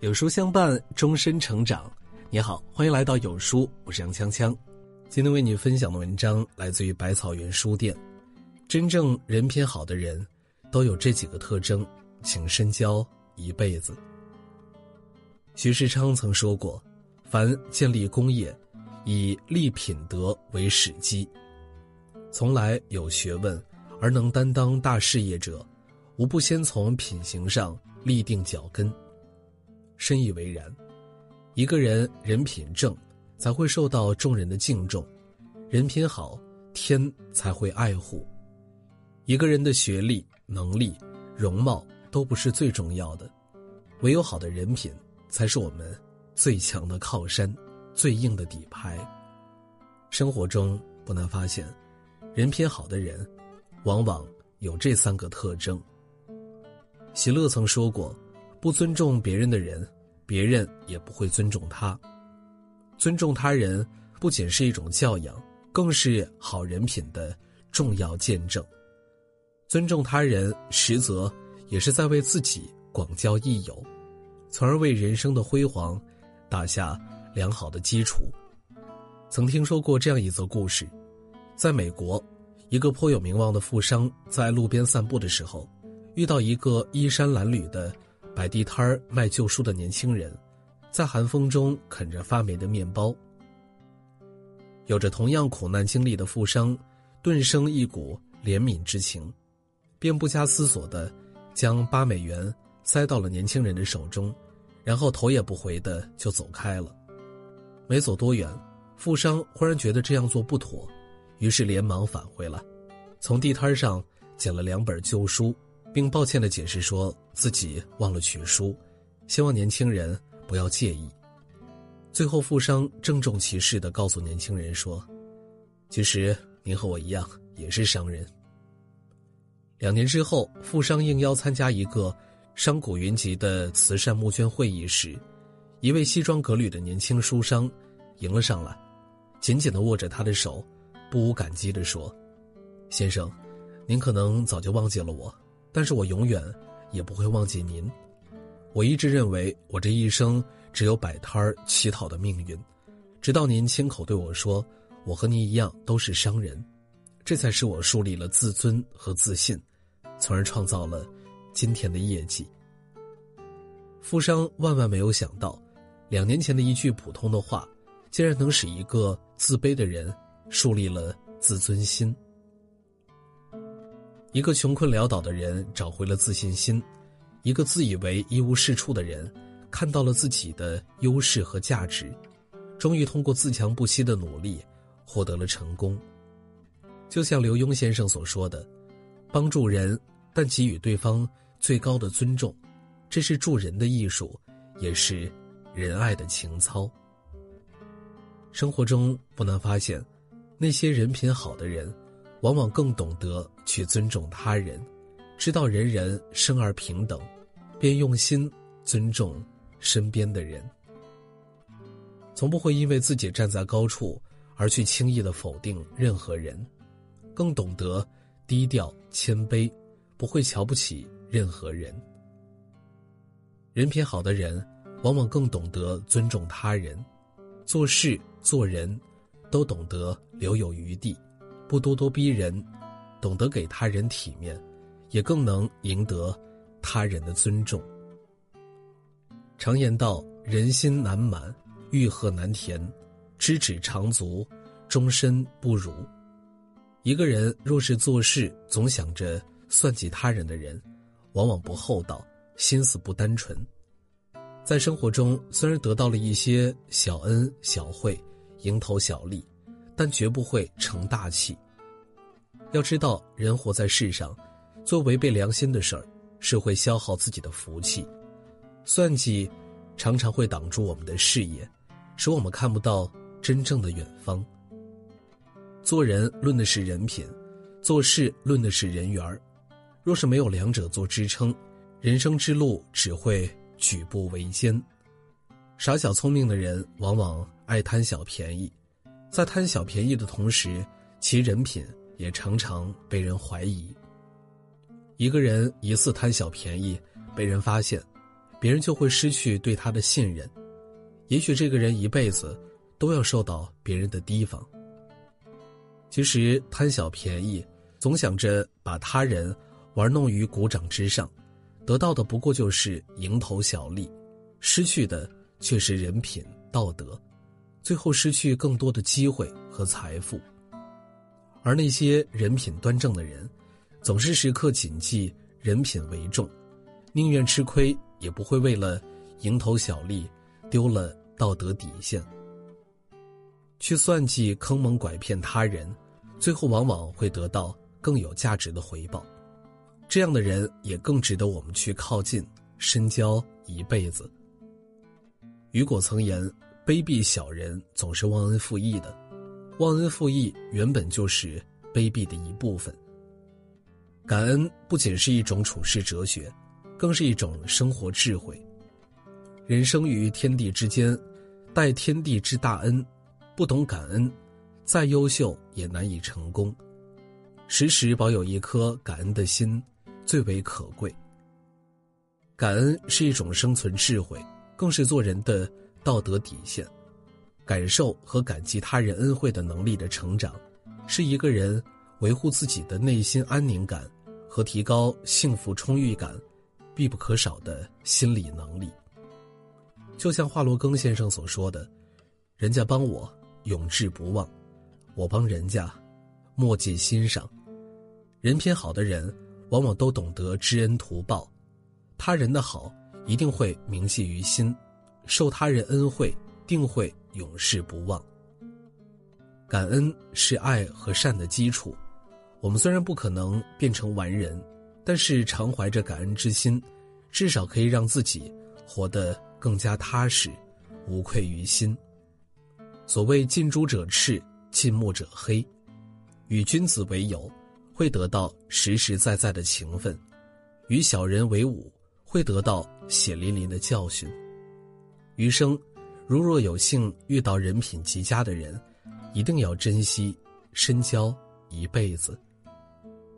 有书相伴，终身成长。你好，欢迎来到有书，我是杨锵锵。今天为你分享的文章来自于百草园书店。真正人品好的人，都有这几个特征，请深交一辈子。徐世昌曾说过：“凡建立功业，以立品德为始基。从来有学问而能担当大事业者，无不先从品行上立定脚跟。”深以为然，一个人人品正，才会受到众人的敬重；人品好，天才会爱护。一个人的学历、能力、容貌都不是最重要的，唯有好的人品，才是我们最强的靠山、最硬的底牌。生活中不难发现，人品好的人，往往有这三个特征。席勒曾说过。不尊重别人的人，别人也不会尊重他。尊重他人不仅是一种教养，更是好人品的重要见证。尊重他人，实则也是在为自己广交益友，从而为人生的辉煌打下良好的基础。曾听说过这样一则故事：在美国，一个颇有名望的富商在路边散步的时候，遇到一个衣衫褴褛的。摆地摊儿卖旧书的年轻人，在寒风中啃着发霉的面包。有着同样苦难经历的富商，顿生一股怜悯之情，便不加思索的将八美元塞到了年轻人的手中，然后头也不回的就走开了。没走多远，富商忽然觉得这样做不妥，于是连忙返回来，从地摊上捡了两本旧书。并抱歉的解释说自己忘了取书，希望年轻人不要介意。最后，富商郑重其事的告诉年轻人说：“其实您和我一样也是商人。”两年之后，富商应邀参加一个商贾云集的慈善募捐会议时，一位西装革履的年轻书商迎了上来，紧紧的握着他的手，不无感激的说：“先生，您可能早就忘记了我。”但是我永远也不会忘记您。我一直认为我这一生只有摆摊儿乞讨的命运，直到您亲口对我说：“我和您一样都是商人。”这才使我树立了自尊和自信，从而创造了今天的业绩。富商万万没有想到，两年前的一句普通的话，竟然能使一个自卑的人树立了自尊心。一个穷困潦倒的人找回了自信心，一个自以为一无是处的人看到了自己的优势和价值，终于通过自强不息的努力获得了成功。就像刘墉先生所说的：“帮助人，但给予对方最高的尊重，这是助人的艺术，也是仁爱的情操。”生活中不难发现，那些人品好的人。往往更懂得去尊重他人，知道人人生而平等，便用心尊重身边的人，从不会因为自己站在高处而去轻易的否定任何人，更懂得低调谦卑，不会瞧不起任何人。人品好的人，往往更懂得尊重他人，做事做人，都懂得留有余地。不咄咄逼人，懂得给他人体面，也更能赢得他人的尊重。常言道：“人心难满，欲壑难填，知止长足，终身不辱。”一个人若是做事总想着算计他人的人，往往不厚道，心思不单纯。在生活中，虽然得到了一些小恩小惠、蝇头小利。但绝不会成大器。要知道，人活在世上，做违背良心的事儿，是会消耗自己的福气。算计，常常会挡住我们的视野，使我们看不到真正的远方。做人论的是人品，做事论的是人缘儿。若是没有两者做支撑，人生之路只会举步维艰。傻小聪明的人，往往爱贪小便宜。在贪小便宜的同时，其人品也常常被人怀疑。一个人疑似贪小便宜，被人发现，别人就会失去对他的信任，也许这个人一辈子都要受到别人的提防。其实贪小便宜，总想着把他人玩弄于股掌之上，得到的不过就是蝇头小利，失去的却是人品道德，最后失去更多的机会和财富。而那些人品端正的人，总是时刻谨记人品为重，宁愿吃亏也不会为了蝇头小利丢了道德底线。去算计、坑蒙拐骗他人，最后往往会得到更有价值的回报。这样的人也更值得我们去靠近、深交一辈子。雨果曾言：“卑鄙小人总是忘恩负义的，忘恩负义原本就是卑鄙的一部分。”感恩不仅是一种处世哲学，更是一种生活智慧。人生于天地之间，待天地之大恩。不懂感恩，再优秀也难以成功。时时保有一颗感恩的心，最为可贵。感恩是一种生存智慧，更是做人的道德底线。感受和感激他人恩惠的能力的成长，是一个人维护自己的内心安宁感和提高幸福充裕感必不可少的心理能力。就像华罗庚先生所说的：“人家帮我。”永志不忘，我帮人家，莫记心上。人品好的人，往往都懂得知恩图报，他人的好一定会铭记于心，受他人恩惠定会永世不忘。感恩是爱和善的基础。我们虽然不可能变成完人，但是常怀着感恩之心，至少可以让自己活得更加踏实，无愧于心。所谓近朱者赤，近墨者黑，与君子为友，会得到实实在在的情分；与小人为伍，会得到血淋淋的教训。余生，如若有幸遇到人品极佳的人，一定要珍惜，深交一辈子。